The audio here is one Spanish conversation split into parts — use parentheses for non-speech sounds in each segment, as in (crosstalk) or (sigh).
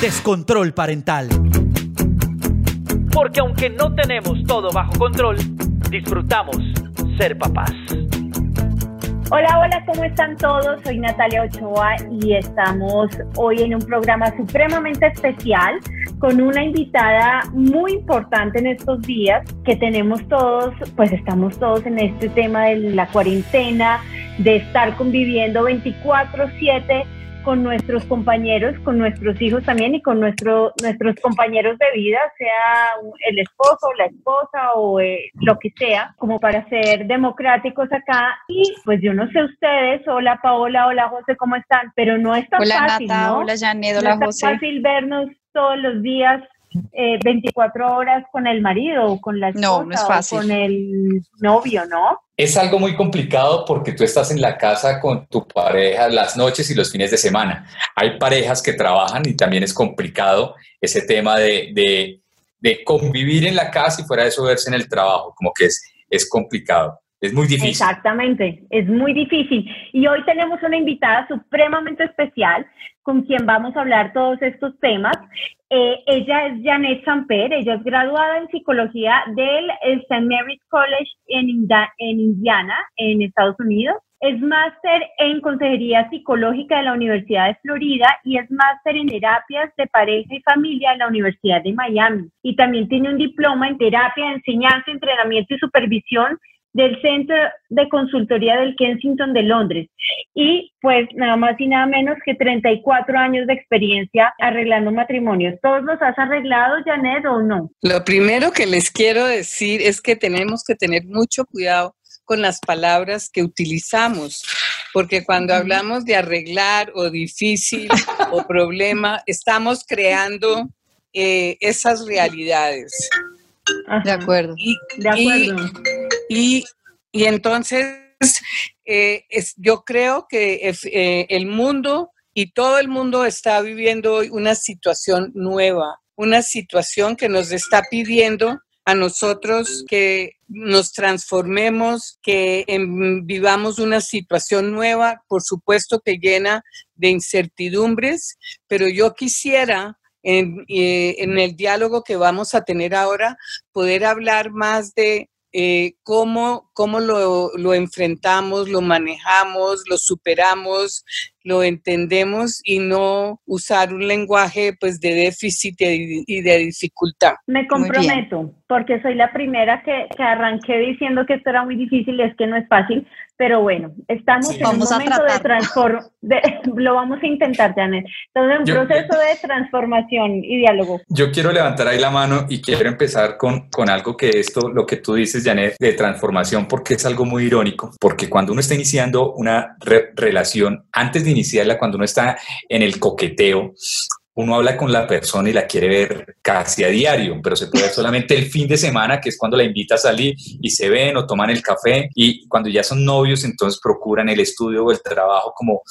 Descontrol Parental. Porque aunque no tenemos todo bajo control, disfrutamos ser papás. Hola, hola, ¿cómo están todos? Soy Natalia Ochoa y estamos hoy en un programa supremamente especial con una invitada muy importante en estos días que tenemos todos, pues estamos todos en este tema de la cuarentena, de estar conviviendo 24/7 con nuestros compañeros, con nuestros hijos también y con nuestro, nuestros compañeros de vida, sea el esposo, la esposa o eh, lo que sea, como para ser democráticos acá. Y pues yo no sé ustedes, hola Paola, hola José, ¿cómo están? Pero no es tan hola, fácil, Nata, ¿no? Hola Janet, no hola es tan José. fácil vernos todos los días eh, 24 horas con el marido o con la esposa No, no es fácil. o con el novio, ¿no? Es algo muy complicado porque tú estás en la casa con tu pareja las noches y los fines de semana. Hay parejas que trabajan y también es complicado ese tema de, de, de convivir en la casa y fuera de eso verse en el trabajo, como que es, es complicado. Es muy difícil. Exactamente, es muy difícil. Y hoy tenemos una invitada supremamente especial con quien vamos a hablar todos estos temas. Eh, ella es Janet Samper, ella es graduada en psicología del St. Mary's College en, Indiana, en Estados Unidos. Es máster en consejería psicológica de la Universidad de Florida y es máster en terapias de pareja y familia en la Universidad de Miami. Y también tiene un diploma en terapia de enseñanza, entrenamiento y supervisión del Centro de Consultoría del Kensington de Londres. Y pues nada más y nada menos que 34 años de experiencia arreglando matrimonios. ¿Todos los has arreglado, Janet, o no? Lo primero que les quiero decir es que tenemos que tener mucho cuidado con las palabras que utilizamos, porque cuando hablamos de arreglar o difícil o (laughs) problema, estamos creando eh, esas realidades. Ajá, De acuerdo. Y, De acuerdo. y, y entonces eh, yo creo que eh, el mundo y todo el mundo está viviendo hoy una situación nueva, una situación que nos está pidiendo a nosotros que nos transformemos, que em, vivamos una situación nueva, por supuesto que llena de incertidumbres, pero yo quisiera en, eh, en el diálogo que vamos a tener ahora poder hablar más de eh, cómo, cómo lo, lo enfrentamos, lo manejamos, lo superamos, lo entendemos y no usar un lenguaje pues de déficit y y de dificultad. Me comprometo, porque soy la primera que, que arranqué diciendo que esto era muy difícil, es que no es fácil, pero bueno, estamos Sí. en Vamos un a momento de transformación, (laughs) lo vamos a intentar, Janet. Entonces, un Yo- proceso de transformación y diálogo. Yo quiero levantar ahí la mano y quiero empezar con, con algo que esto, lo que tú dices, Janet, de transformación, porque es algo muy irónico, porque cuando uno está iniciando una re- relación, antes de iniciarla, cuando uno está en el coqueteo, uno habla con la persona y la quiere ver casi a diario, pero se puede ver solamente el fin de semana, que es cuando la invita a salir y se ven o toman el café. Y cuando ya son novios, entonces procuran el estudio o el trabajo como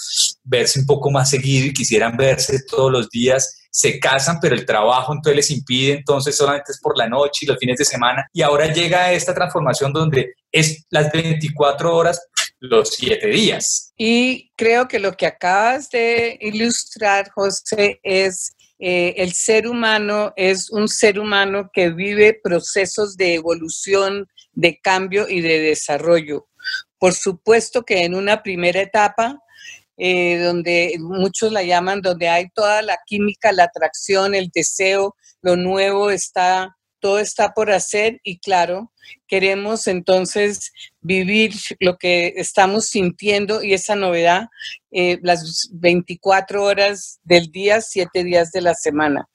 verse un poco más seguido y quisieran verse todos los días. Se casan, pero el trabajo entonces les impide, entonces solamente es por la noche y los fines de semana. Y ahora llega esta transformación donde es las 24 horas, los 7 días. Y creo que lo que acabas de ilustrar, José, es eh, el ser humano es un ser humano que vive procesos de evolución, de cambio y de desarrollo. Por supuesto que en una primera etapa, eh, donde muchos la llaman, donde hay toda la química, la atracción, el deseo, lo nuevo está, todo está por hacer y claro, queremos entonces vivir lo que estamos sintiendo y esa novedad eh, las 24 horas del día, 7 días de la semana.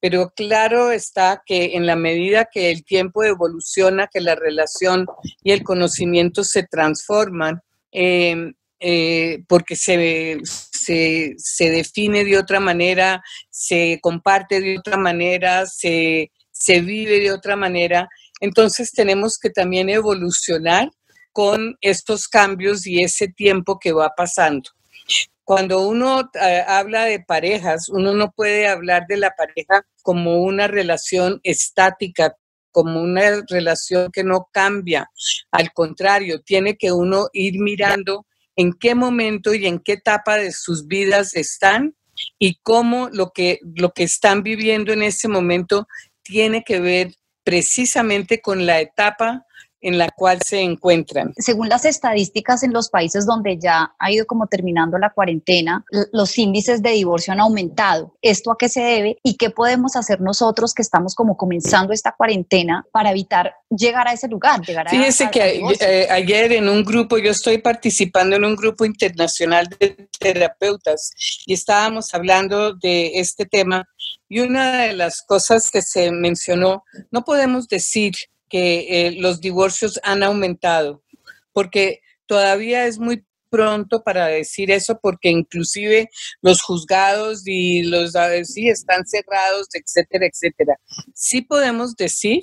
Pero claro está que en la medida que el tiempo evoluciona, que la relación y el conocimiento se transforman, eh, eh, porque se, se define de otra manera, se comparte de otra manera, se, se vive de otra manera. Entonces tenemos que también evolucionar con estos cambios y ese tiempo que va pasando. Cuando uno eh, habla de parejas, uno no puede hablar de la pareja como una relación estática, como una relación que no cambia. Al contrario, tiene que uno ir mirando en qué momento y en qué etapa de sus vidas están y cómo lo que, lo que están viviendo en ese momento tiene que ver precisamente con la etapa en la cual se encuentran. Según las estadísticas en los países donde ya ha ido como terminando la cuarentena, los índices de divorcio han aumentado. ¿Esto a qué se debe y qué podemos hacer nosotros que estamos como comenzando esta cuarentena para evitar llegar a ese lugar? Llegar Fíjese que eh, ayer en un grupo, yo estoy participando en un grupo internacional de terapeutas y estábamos hablando de este tema y una de las cosas que se mencionó, no podemos decir que eh, los divorcios han aumentado, porque todavía es muy pronto para decir eso porque inclusive los juzgados y los sí están cerrados, etcétera, etcétera. Sí podemos decir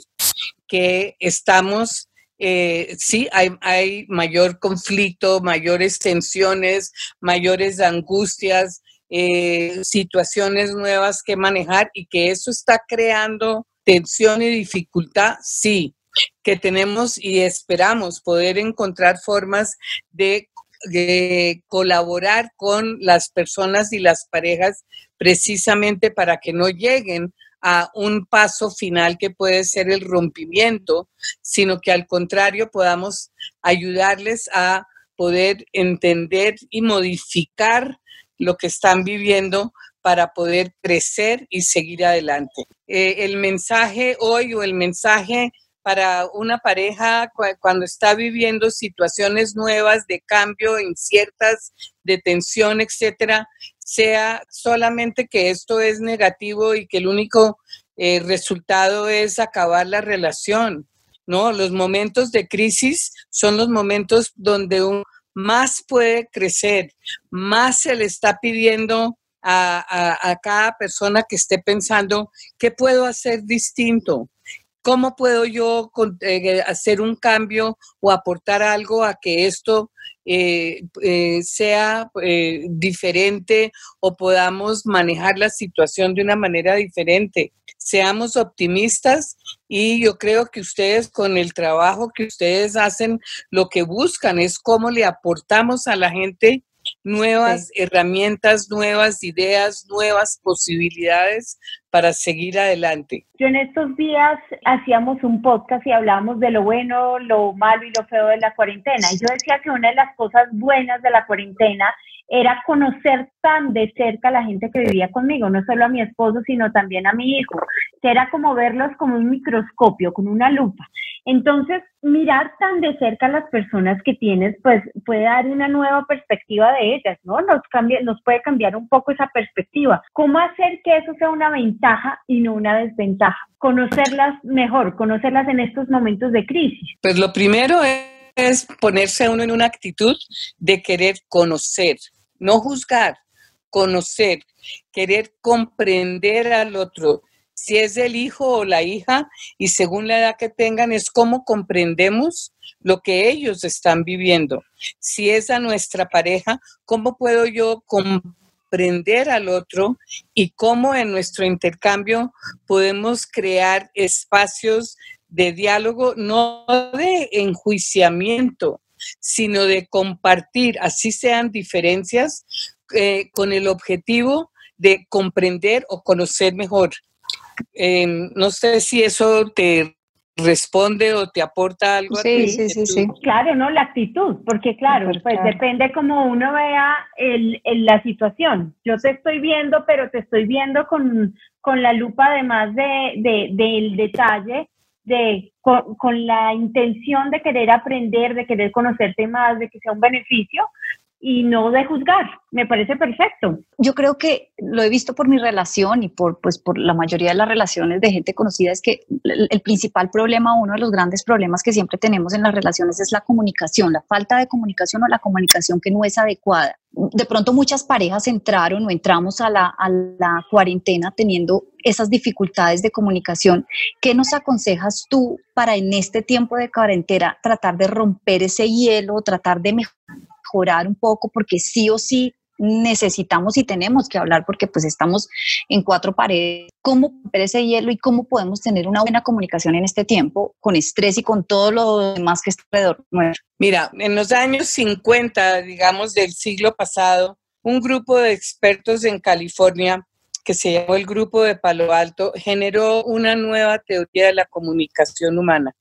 que estamos, eh, sí hay, hay mayor conflicto, mayores tensiones, mayores angustias, eh, situaciones nuevas que manejar y que eso está creando tensión y dificultad, sí, que tenemos y esperamos poder encontrar formas de, colaborar con las personas y las parejas precisamente para que no lleguen a un paso final que puede ser el rompimiento, sino que al contrario podamos ayudarles a poder entender y modificar lo que están viviendo para poder crecer y seguir adelante. Eh, el mensaje hoy o el mensaje para una pareja cuando está viviendo situaciones nuevas de cambio, inciertas, de tensión, etcétera, sea solamente que esto es negativo y que el único eh, resultado es acabar la relación. ¿no? Los momentos de crisis son los momentos donde más puede crecer, más se le está pidiendo a, cada persona que esté pensando, ¿qué puedo hacer distinto? ¿Cómo puedo yo eh, hacer un cambio o aportar algo a que esto eh, eh, sea diferente o podamos manejar la situación de una manera diferente? Seamos optimistas y yo creo que ustedes con el trabajo que ustedes hacen, lo que buscan es cómo le aportamos a la gente nuevas herramientas, nuevas ideas, nuevas posibilidades para seguir adelante. Yo en estos días hacíamos un podcast y hablábamos de lo bueno, lo malo y lo feo de la cuarentena. Y yo decía que una de las cosas buenas de la cuarentena era conocer tan de cerca a la gente que vivía conmigo, no solo a mi esposo, sino también a mi hijo, que era como verlos como un microscopio, con una lupa. Entonces, mirar tan de cerca a las personas que tienes, pues puede dar una nueva perspectiva de ellas, ¿no? Nos, cambia, nos puede cambiar un poco esa perspectiva. ¿Cómo hacer que eso sea una ventaja y no una desventaja? Conocerlas mejor, conocerlas en estos momentos de crisis. Pues lo primero es ponerse uno en una actitud de querer conocer, no juzgar, conocer, querer comprender al otro, si es el hijo o la hija y según la edad que tengan es cómo comprendemos lo que ellos están viviendo. Si es a nuestra pareja, ¿cómo puedo yo comprender al otro y cómo en nuestro intercambio podemos crear espacios de diálogo, no de enjuiciamiento, sino de compartir, así sean diferencias, eh, con el objetivo de comprender o conocer mejor Em, no sé si eso te responde o te aporta algo sí, a ti. Sí, sí, sí. Claro, ¿no? La actitud, porque claro, pues depende cómo uno vea el, la situación. Yo te estoy viendo, pero te estoy viendo con, con la lupa además de, de, del detalle, de, con, con, la intención de querer aprender, de querer conocerte más, de que sea un beneficio, y no de juzgar. Me parece perfecto. Yo creo que lo he visto por mi relación y por, pues, por la mayoría de las relaciones de gente conocida, es que el, principal problema, uno de los grandes problemas que siempre tenemos en las relaciones es la comunicación, la falta de comunicación o la comunicación que no es adecuada. De pronto muchas parejas entraron o entramos a la, a la cuarentena teniendo esas dificultades de comunicación. ¿Qué nos aconsejas tú para en este tiempo de cuarentena tratar de romper ese hielo, tratar de mejorar un poco? Porque sí o sí necesitamos y tenemos que hablar porque pues estamos en cuatro paredes. ¿Cómo romper ese hielo y cómo podemos tener una buena comunicación en este tiempo con estrés y con todo lo demás que está alrededor nuestro? Mira, en los años 50, digamos, del siglo pasado, un grupo de expertos en California que se llamó el Grupo de Palo Alto, generó una nueva teoría de la comunicación humana.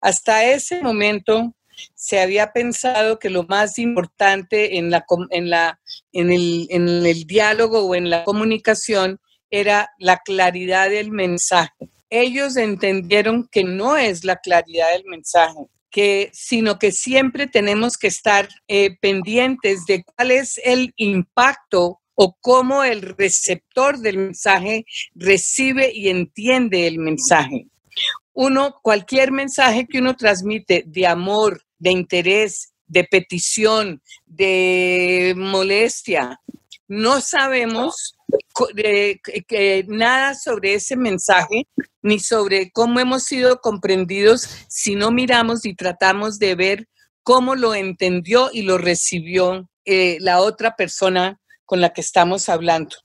Hasta ese momento se había pensado que lo más importante en, la, en, la, en, el, en el diálogo o en la comunicación era la claridad del mensaje. Ellos entendieron que no es la claridad del mensaje, que, sino que siempre tenemos que estar eh, pendientes de cuál es el impacto o cómo el receptor del mensaje recibe y entiende el mensaje. Uno, cualquier mensaje que uno transmite de amor, de interés, de petición, de molestia, no sabemos nada sobre ese mensaje ni sobre cómo hemos sido comprendidos si no miramos y tratamos de ver cómo lo entendió y lo recibió eh, la otra persona con la que estamos hablando.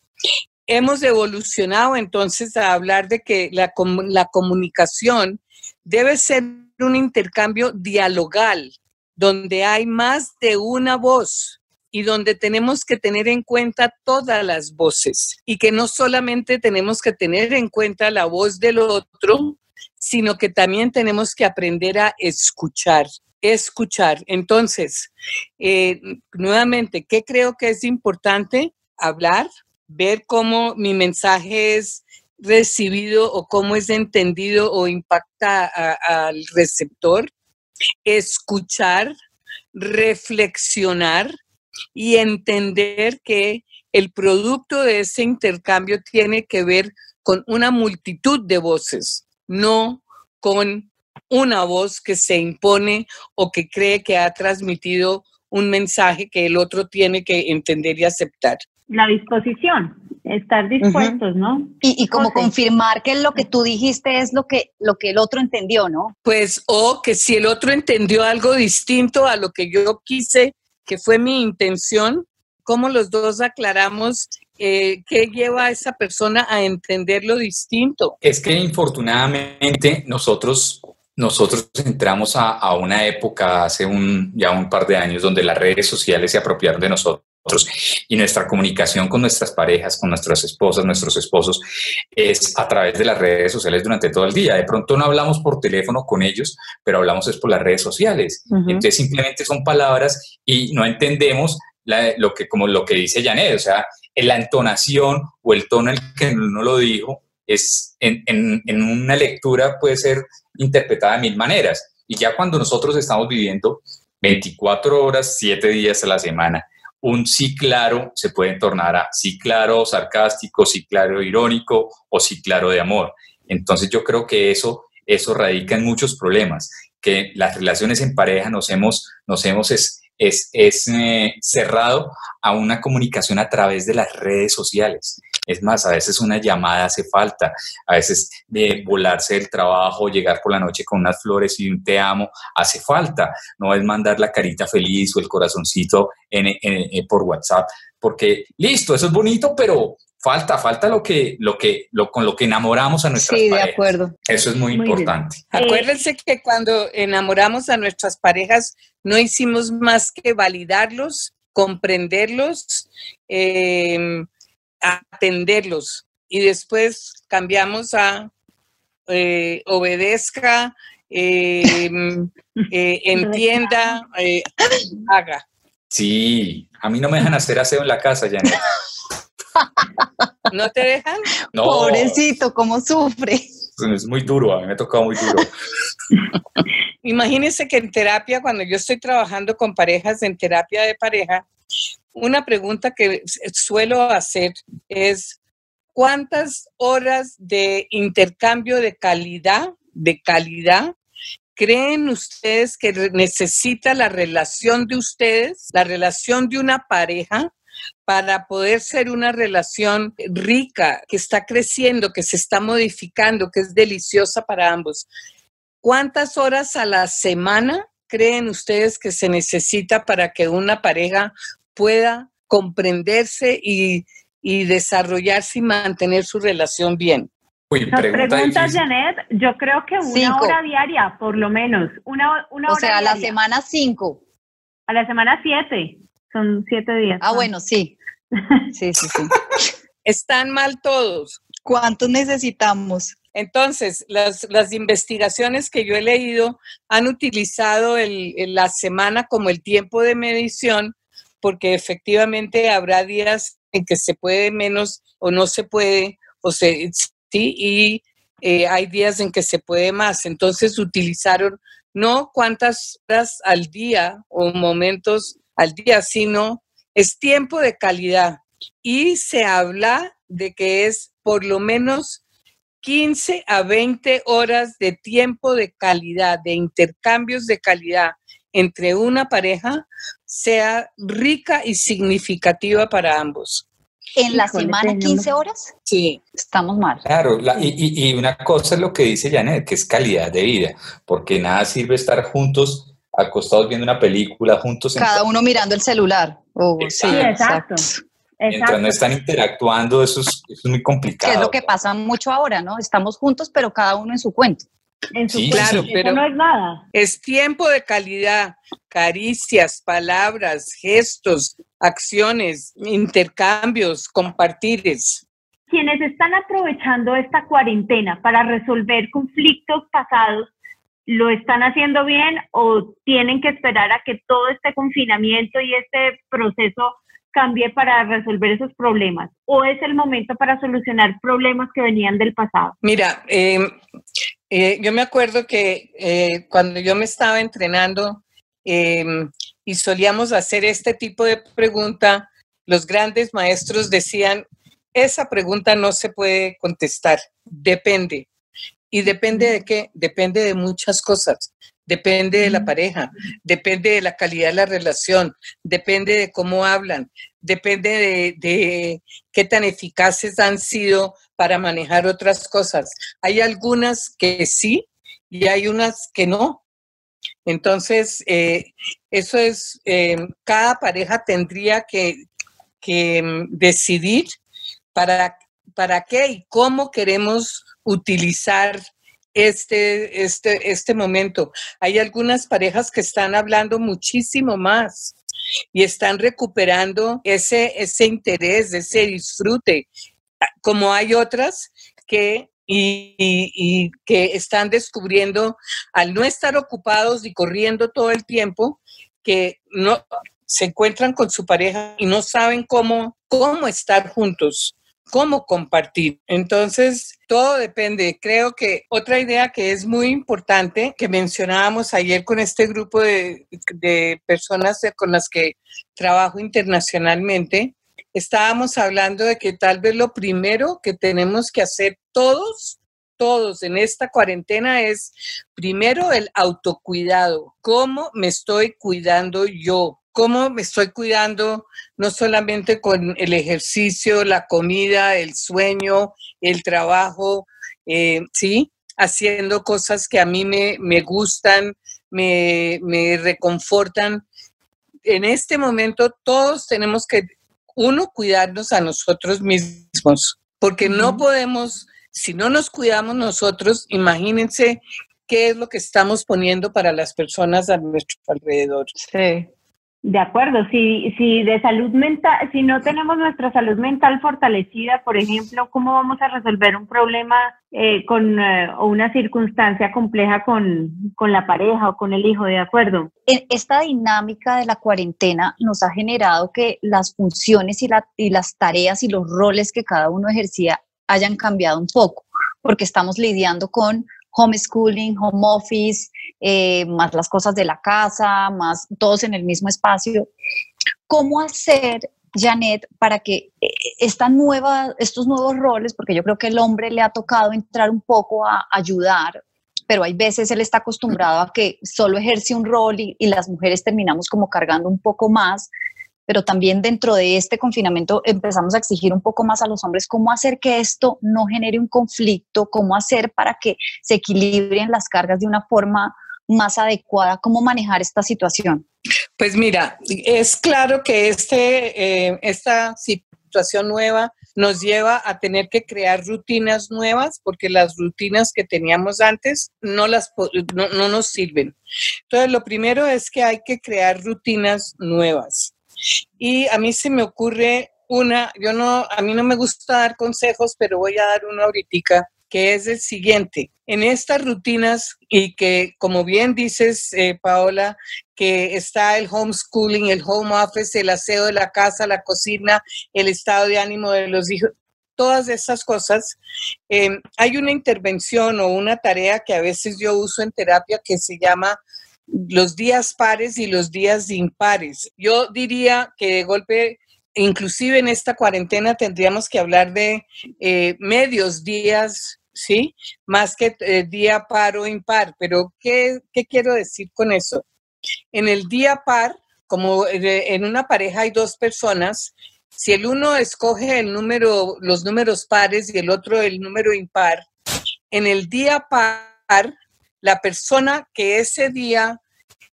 Hemos evolucionado entonces a hablar de que la, la comunicación debe ser un intercambio dialogal, donde hay más de una voz y donde tenemos que tener en cuenta todas las voces y que no solamente tenemos que tener en cuenta la voz del otro, sino que también tenemos que aprender a escuchar escuchar. Entonces, eh, nuevamente, ¿qué creo que es importante? Hablar, ver cómo mi mensaje es recibido o cómo es entendido o impacta al receptor, escuchar, reflexionar y entender que el producto de ese intercambio tiene que ver con una multitud de voces, no con una voz que se impone o que cree que ha transmitido un mensaje que el otro tiene que entender y aceptar. La disposición, estar dispuestos, ¿no? Y, como confirmar que lo que tú dijiste es lo que, lo que el otro entendió, ¿no? Pues, o que si el otro entendió algo distinto a lo que yo quise, que fue mi intención, cómo los dos aclaramos eh, qué lleva a esa persona a entender lo distinto. Es que infortunadamente nosotros nosotros entramos a, una época hace un, ya un par de años donde las redes sociales se apropiaron de nosotros y nuestra comunicación con nuestras parejas, con nuestras esposas, nuestros esposos, es a través de las redes sociales durante todo el día. De pronto no hablamos por teléfono con ellos, pero hablamos es por las redes sociales. Entonces simplemente son palabras y no entendemos lo que, como lo que dice Janet, o sea, la entonación o el tono en el que uno lo dijo es en, en, una lectura puede ser interpretada de mil maneras. Y ya cuando nosotros estamos viviendo 24 horas, 7 días a la semana, un sí claro se puede tornar a sí claro sarcástico, sí claro irónico o sí claro de amor. Entonces yo creo que eso, eso radica en muchos problemas, que las relaciones en pareja nos hemos, nos hemos es, es, es eh, cerrado a una comunicación a través de las redes sociales. Es más, a veces una llamada hace falta, a veces de volarse del trabajo, llegar por la noche con unas flores y un te amo, hace falta. No es mandar la carita feliz o el corazoncito en, por WhatsApp, porque listo, eso es bonito, pero falta, falta lo que, lo que, lo, con lo que enamoramos a nuestras sí, parejas. de acuerdo. Eso es muy, importante. Acuérdense que cuando enamoramos a nuestras parejas, no hicimos más que validarlos, comprenderlos, eh, atenderlos y después cambiamos a eh, obedezca, em, (laughs) eh, entienda, eh, haga. Sí, a mí no me dejan hacer aseo en la casa, Janet. ¿No te dejan? No. Pobrecito, cómo sufre. Es muy duro, a mí me ha tocado muy duro. Imagínense que en terapia, cuando yo estoy trabajando con parejas en terapia de pareja, una pregunta que suelo hacer es, ¿cuántas horas de intercambio de calidad, de calidad, creen ustedes que necesita la relación de ustedes, la relación de una pareja, para poder ser una relación rica, que está creciendo, que se está modificando, que es deliciosa para ambos. ¿Cuántas horas a la semana creen ustedes que se necesita para que una pareja pueda comprenderse y, desarrollarse y mantener su relación bien? Uy, pregunta Janet, yo creo que una hora diaria, por lo menos. Una, una o sea, a la semana cinco. A la semana siete. Son siete días. Ah, bueno, sí. (laughs) Sí, sí, sí. Están mal todos. ¿Cuántos necesitamos? Entonces, las, las, investigaciones que yo he leído han utilizado el, la semana como el tiempo de medición, porque efectivamente habrá días en que se puede menos o no se puede, o se, sí, y eh, hay días en que se puede más. Entonces, utilizaron no cuántas horas al día o momentos al día, sino es tiempo de calidad. Y se habla de que es por lo menos 15 a 20 horas de tiempo de calidad, de intercambios de calidad entre una pareja, sea rica y significativa para ambos. ¿En la semana 15 horas? Sí. Estamos mal. Claro, y, y, una cosa es lo que dice Janet, que es calidad de vida, porque nada sirve estar juntos acostados viendo una película juntos. Cada uno mirando el celular. Oh, sí, exacto. Mientras no están interactuando, eso es, muy complicado. Que es lo que pasa mucho ahora, ¿no? Estamos juntos, pero cada uno en su cuento. En su cuento. Claro, pero no es nada. Es tiempo de calidad, caricias, palabras, gestos, acciones, intercambios, compartires quienes están aprovechando esta cuarentena para resolver conflictos pasados lo están haciendo bien o tienen que esperar a que todo este confinamiento y este proceso cambie para resolver esos problemas? ¿O es el momento para solucionar problemas que venían del pasado? Mira, em, eh, yo me acuerdo que eh, cuando yo me estaba entrenando em, y solíamos hacer este tipo de pregunta, los grandes maestros decían, esa pregunta no se puede contestar, depende. ¿Y depende de qué? Depende de muchas cosas. Depende de la pareja, depende de la calidad de la relación, depende de cómo hablan, depende de, qué tan eficaces han sido para manejar otras cosas. Hay algunas que sí y hay unas que no. Entonces, eh, eso es, eh, cada pareja tendría que, que mm, decidir para, para qué y cómo queremos utilizar este, este, este momento. Hay algunas parejas que están hablando muchísimo más y están recuperando ese, ese interés, ese disfrute, como hay otras que y, y, que están descubriendo al no estar ocupados y corriendo todo el tiempo que no se encuentran con su pareja y no saben cómo, cómo estar juntos cómo compartir. Entonces, todo depende. Creo que otra idea que es muy importante, que mencionábamos ayer con este grupo de, personas con las que trabajo internacionalmente, estábamos hablando de que tal vez lo primero que tenemos que hacer todos todos en esta cuarentena es primero el autocuidado. ¿Cómo me estoy cuidando yo? Cómo me estoy cuidando, no solamente con el ejercicio, la comida, el sueño, el trabajo, eh, ¿sí? Haciendo cosas que a mí me, me gustan, me, me reconfortan. En este momento todos tenemos que, uno, cuidarnos a nosotros mismos, porque no podemos, si no nos cuidamos nosotros, imagínense qué es lo que estamos poniendo para las personas a nuestro alrededor. Sí. De acuerdo, si, si de salud mental, si no tenemos nuestra salud mental fortalecida, por ejemplo, ¿cómo vamos a resolver un problema eh, con eh, o una circunstancia compleja con, con la pareja o con el hijo? De acuerdo. Esta dinámica de la cuarentena nos ha generado que las funciones y, la, y las tareas y los roles que cada uno ejercía hayan cambiado un poco, porque estamos lidiando con homeschooling, home office, eh, más las cosas de la casa, más todos en el mismo espacio. ¿cómo hacer Janet, para que eh, esta nueva, estos nuevos roles, porque yo creo que el hombre le ha tocado entrar un poco a ayudar, pero hay veces él está acostumbrado a que solo ejerce un rol y, y las mujeres terminamos como cargando un poco más, pero también dentro de este confinamiento empezamos a exigir un poco más a los hombres cómo hacer que esto no genere un conflicto, cómo hacer para que se equilibren las cargas de una forma más adecuada, cómo manejar esta situación. Pues mira, es claro que este, eh, esta situación nueva nos lleva a tener que crear rutinas nuevas porque las rutinas que teníamos antes no, las, no, no nos sirven. Entonces, lo primero es que hay que crear rutinas nuevas. Y a mí se me ocurre una, yo no, a mí no me gusta dar consejos, pero voy a dar una ahorita que es el siguiente. En estas rutinas y que, como bien dices, eh, Paola, que está el homeschooling, el home office, el aseo de la casa, la cocina, el estado de ánimo de los hijos, todas esas cosas, em, hay una intervención o una tarea que a veces yo uso en terapia que se llama los días pares y los días impares. Yo diría que de golpe inclusive en esta cuarentena tendríamos que hablar de eh, medios días ¿sí? Más que eh, día par o impar. Pero, ¿qué, ¿qué quiero decir con eso? En el día par, como en una pareja hay dos personas, si el uno escoge el número, los números pares y el otro el número impar, en el día par, la persona que ese día,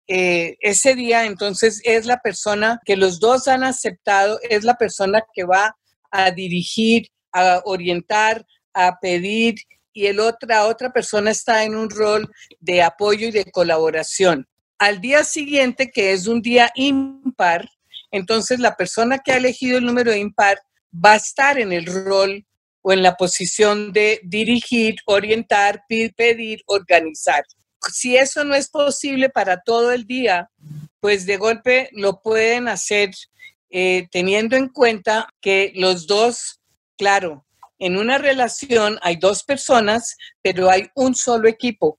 eh, ese día entonces es la persona que los dos han aceptado, es la persona que va a dirigir, a orientar, a pedir y el otra, otra persona está en un rol de apoyo y de colaboración. Al día siguiente, que es un día impar, entonces la persona que ha elegido el número impar va a estar en el rol o en la posición de dirigir, orientar, pedir, organizar. Si eso no es posible para todo el día, pues de golpe lo pueden hacer eh, teniendo en cuenta que los dos, claro, en una relación hay dos personas, pero hay un solo equipo.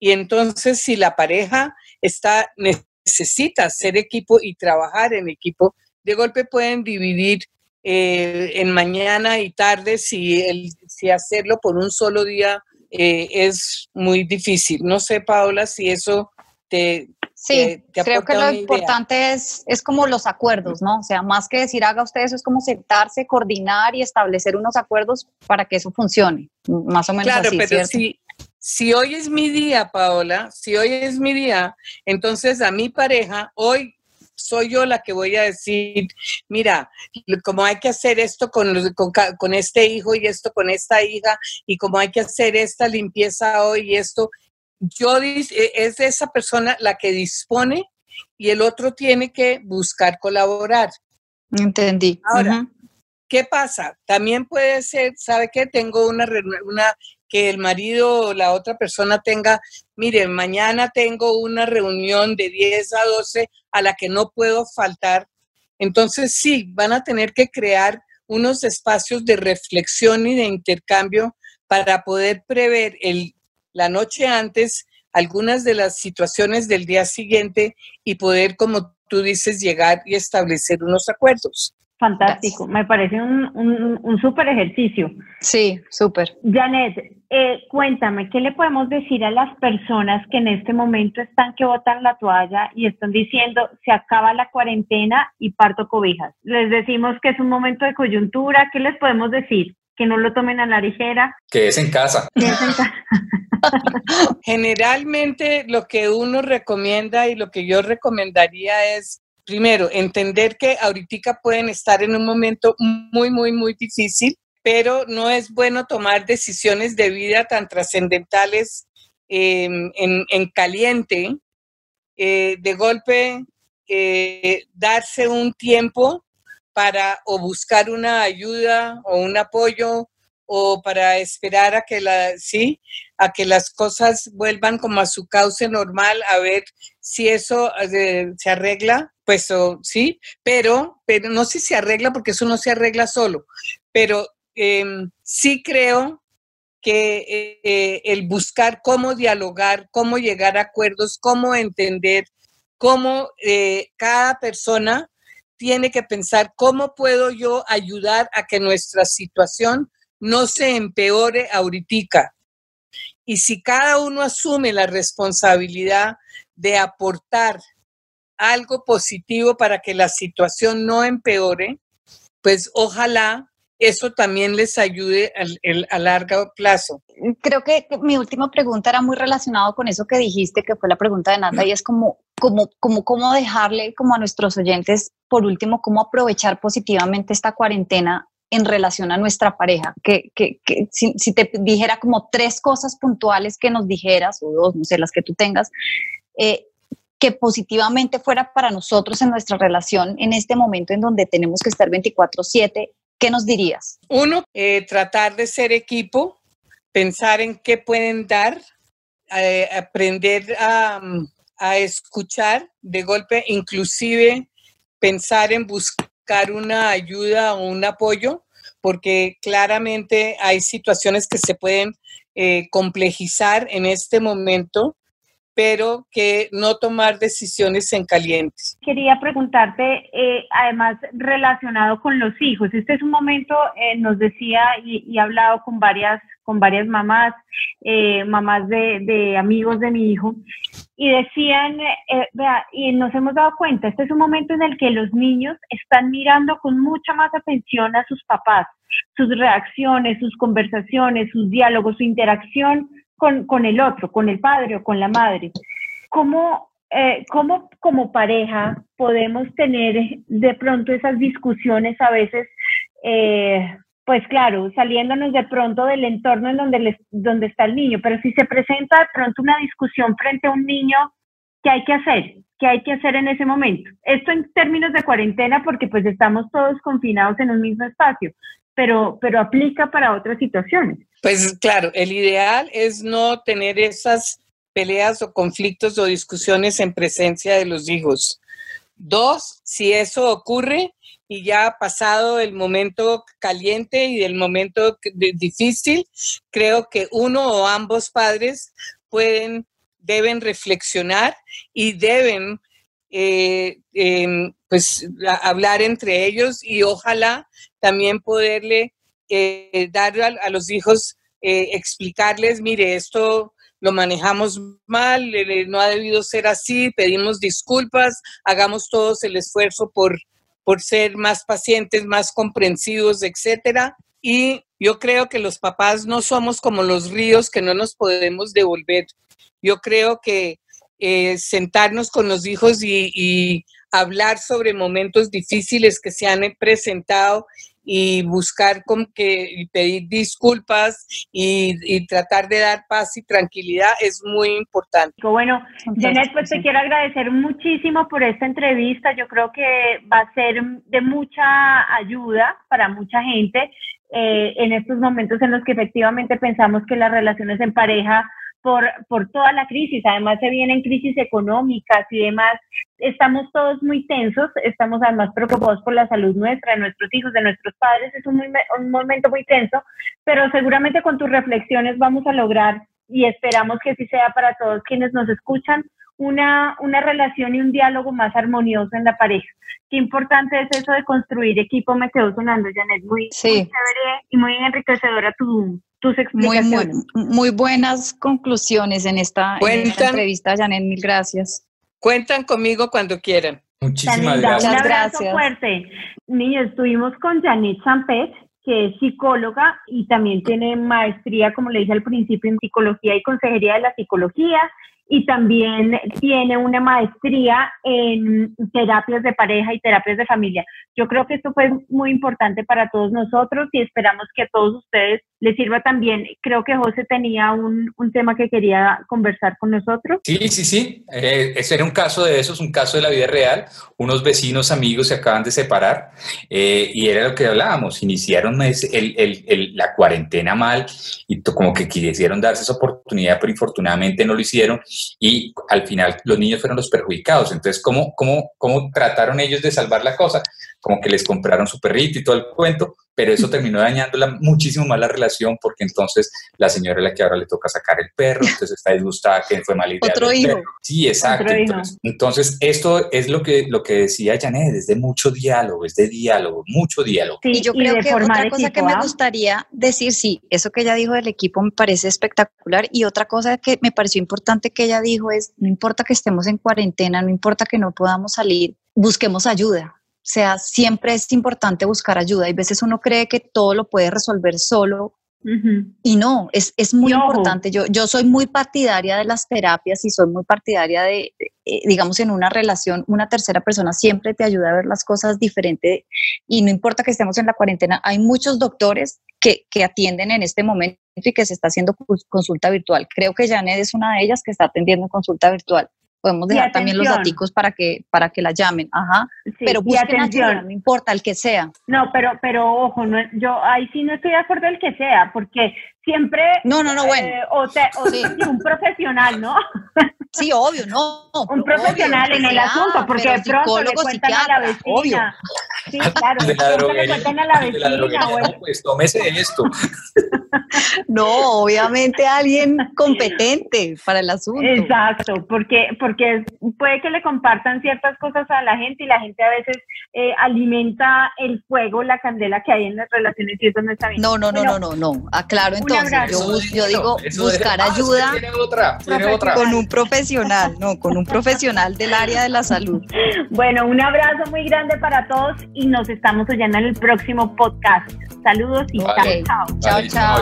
Y entonces si la pareja está necesita ser equipo y trabajar en equipo, de golpe pueden dividir eh, en mañana y tarde si, el, si hacerlo por un solo día eh, es muy difícil. No sé, Paola, si eso te, Sí, creo que lo importante es, es como los acuerdos, ¿no? O sea, más que decir haga usted eso, es como sentarse, coordinar y establecer unos acuerdos para que eso funcione, más o menos claro, así, pero si, si hoy es mi día, Paola, si hoy es mi día, entonces a mi pareja, hoy soy yo la que voy a decir, mira, como hay que hacer esto con, con, con, este hijo y esto con esta hija, y como hay que hacer esta limpieza hoy y esto, yo e, es esa persona la que dispone y el otro tiene que buscar colaborar. Entendí. Ahora, ¿qué pasa? También puede ser, ¿sabe qué? Tengo una, una que el marido o la otra persona tenga, mire, mañana tengo una reunión de 10 a 12 a la que no puedo faltar. Entonces, sí, van a tener que crear unos espacios de reflexión y de intercambio para poder prever el la noche antes algunas de las situaciones del día siguiente y poder, como tú dices, llegar y establecer unos acuerdos. Fantástico, me parece un, un, súper ejercicio. Sí, súper. Janet, eh, cuéntame, ¿qué le podemos decir a las personas que en este momento están que botan la toalla y están diciendo se acaba la cuarentena y parto cobijas? Les decimos que es un momento de coyuntura, ¿qué les podemos decir? Que no lo tomen a la ligera. Que es en casa. (laughs) Que es en casa. Generalmente lo que uno recomienda y lo que yo recomendaría es, primero, entender que ahorita pueden estar en un momento muy, muy, muy difícil, pero no es bueno tomar decisiones de vida tan trascendentales en, caliente, eh, de golpe, eh, darse un tiempo para o buscar una ayuda o un apoyo o para esperar a que la, sí, a que las cosas vuelvan como a su cauce normal, a ver si eso eh, se arregla, pues sí, pero, pero no sé si se arregla porque eso no se arregla solo, pero em, sí creo que eh, el buscar cómo dialogar, cómo llegar a acuerdos, cómo entender, cómo eh, cada persona tiene que pensar cómo puedo yo ayudar a que nuestra situación no se empeore ahorita. Y si cada uno asume la responsabilidad de aportar algo positivo para que la situación no empeore, pues ojalá eso también les ayude a largo plazo. Creo que mi última pregunta era muy relacionado con eso que dijiste, que fue la pregunta de Nata, y es como, como, como, cómo dejarle como a nuestros oyentes, por último, cómo aprovechar positivamente esta cuarentena en relación a nuestra pareja. Que, que, que si, si, te dijera como tres cosas puntuales que nos dijeras, o dos, no sé, las que tú tengas, eh, que positivamente fuera para nosotros en nuestra relación en este momento en donde tenemos que estar 24/7 ¿qué nos dirías? Uno, eh, tratar de ser equipo, pensar en qué pueden dar, eh, aprender a, a, escuchar de golpe, inclusive pensar en buscar una ayuda o un apoyo, porque claramente hay situaciones que se pueden eh, complejizar en este momento pero que no tomar decisiones en caliente. Quería preguntarte, eh, además relacionado con los hijos, este es un momento, eh, nos decía y, y, he hablado con varias, con varias mamás, eh, mamás de, de, amigos de mi hijo, y decían, vea, y nos hemos dado cuenta, este es un momento en el que los niños están mirando con mucha más atención a sus papás, sus reacciones, sus conversaciones, sus diálogos, su interacción con, con el otro, con el padre o con la madre. ¿Cómo, eh, ¿Cómo como pareja podemos tener de pronto esas discusiones a veces, eh, pues claro, saliéndonos de pronto del entorno en donde, les, donde está el niño, pero si se presenta de pronto una discusión frente a un niño, ¿qué hay que hacer? ¿Qué hay que hacer en ese momento? Esto en términos de cuarentena, porque pues estamos todos confinados en un mismo espacio, pero, pero aplica para otras situaciones. Pues claro, el ideal es no tener esas peleas o conflictos o discusiones en presencia de los hijos. Dos, si eso ocurre y ya ha pasado el momento caliente y el momento difícil, creo que uno o ambos padres pueden, deben reflexionar y deben eh, eh, pues hablar entre ellos y ojalá también poderle eh, dar a, los hijos, eh, explicarles, mire, esto lo manejamos mal, no ha debido ser así, pedimos disculpas, hagamos todos el esfuerzo por, por ser más pacientes, más comprensivos, etcétera. Y yo creo que los papás no somos como los ríos que no nos podemos devolver. Yo creo que eh, sentarnos con los hijos y, hablar sobre momentos difíciles que se han presentado y buscar con que pedir disculpas y, tratar de dar paz y tranquilidad es muy importante. Bueno, Janet, pues te quiero agradecer muchísimo por esta entrevista. Yo creo que va a ser de mucha ayuda para mucha gente eh, en estos momentos en los que efectivamente pensamos que las relaciones en pareja por, por toda la crisis. Además, se vienen crisis económicas y demás. Estamos todos muy tensos, estamos además preocupados por la salud nuestra, de nuestros hijos, de nuestros padres. Es un, un momento muy tenso, pero seguramente con tus reflexiones vamos a lograr y esperamos que así sea para todos quienes nos escuchan, una, una relación y un diálogo más armonioso en la pareja. Qué importante es eso de construir equipo. Me quedó sonando, Janet, muy, sí. muy chévere y muy enriquecedora tu, tus explicaciones. Muy, muy, muy buenas conclusiones en esta, en esta, entrevista, Janet. Mil gracias. Cuentan conmigo cuando quieran. Muchísimas gracias. Un abrazo fuerte. Niños, estuvimos con Janet Champet, que es psicóloga y también tiene maestría, como le dije al principio, en psicología y consejería de la psicología y también tiene una maestría en terapias de pareja y terapias de familia. Yo creo que esto fue muy importante para todos nosotros y esperamos que a todos ustedes les sirva también. Creo que José tenía un, un tema que quería conversar con nosotros. Sí, sí, sí. Eh, ese era un caso de esos, un caso de la vida real. Unos vecinos, amigos se acaban de separar eh, y era lo que hablábamos. Iniciaron el, el, el, la cuarentena mal y como que quisieron darse esa oportunidad, pero infortunadamente no lo hicieron y al final los niños fueron los perjudicados. Entonces, ¿cómo, cómo, cómo trataron ellos de salvar la cosa? Como que les compraron su perrito y todo el cuento, pero eso terminó dañando muchísimo más la relación porque entonces la señora es la que ahora le toca sacar el perro, entonces está disgustada que fue mala idea. Otro hijo. Sí, exacto. Entonces, esto es lo que, lo que decía Janet, es de mucho diálogo, es de diálogo, mucho diálogo. y yo creo que otra cosa que me ¿ah? gustaría decir, sí, eso que ella dijo del equipo me parece espectacular y otra cosa que me pareció importante que ella dijo es, no importa que estemos en cuarentena, no importa que no podamos salir, busquemos ayuda o sea, siempre es importante buscar ayuda. Hay veces uno cree que todo lo puede resolver solo y no, es, es muy importante. Yo, yo soy muy partidaria de las terapias y soy muy partidaria de, eh, digamos, en una relación, una tercera persona siempre te ayuda a ver las cosas diferente y no importa que estemos en la cuarentena. Hay muchos doctores que, que atienden en este momento y que se está haciendo consulta virtual. Creo que Janet es una de ellas que está atendiendo consulta virtual. Podemos dejar también los datos para que, para que la llamen, ajá. pero busquen ayuda, no importa el que sea. No, pero, pero ojo, no, yo ahí sí no estoy de acuerdo el que sea, porque siempre... No, no, no, bueno. Eh, o, sea, un profesional, ¿no? Sí, obvio, no. (laughs) Un profesional en el asunto, porque de pronto le cuentan a la vecina. Obvio. Sí, claro, (laughs) de la le cuentan a la vecina. bueno. pues tómese esto. No, obviamente alguien competente para el asunto. Exacto, porque, porque puede que le compartan ciertas cosas a la gente y la gente a veces eh, alimenta el fuego, la candela que hay en las relaciones y eso no está bien. No, no, no, no, no, no. Aclaro entonces. Yo, digo buscar ayuda otra, otra. con un profesional, no, con un profesional del área de la salud. Bueno, un abrazo muy grande para todos y nos estamos oyendo en el próximo podcast. Saludos y chao. Chao,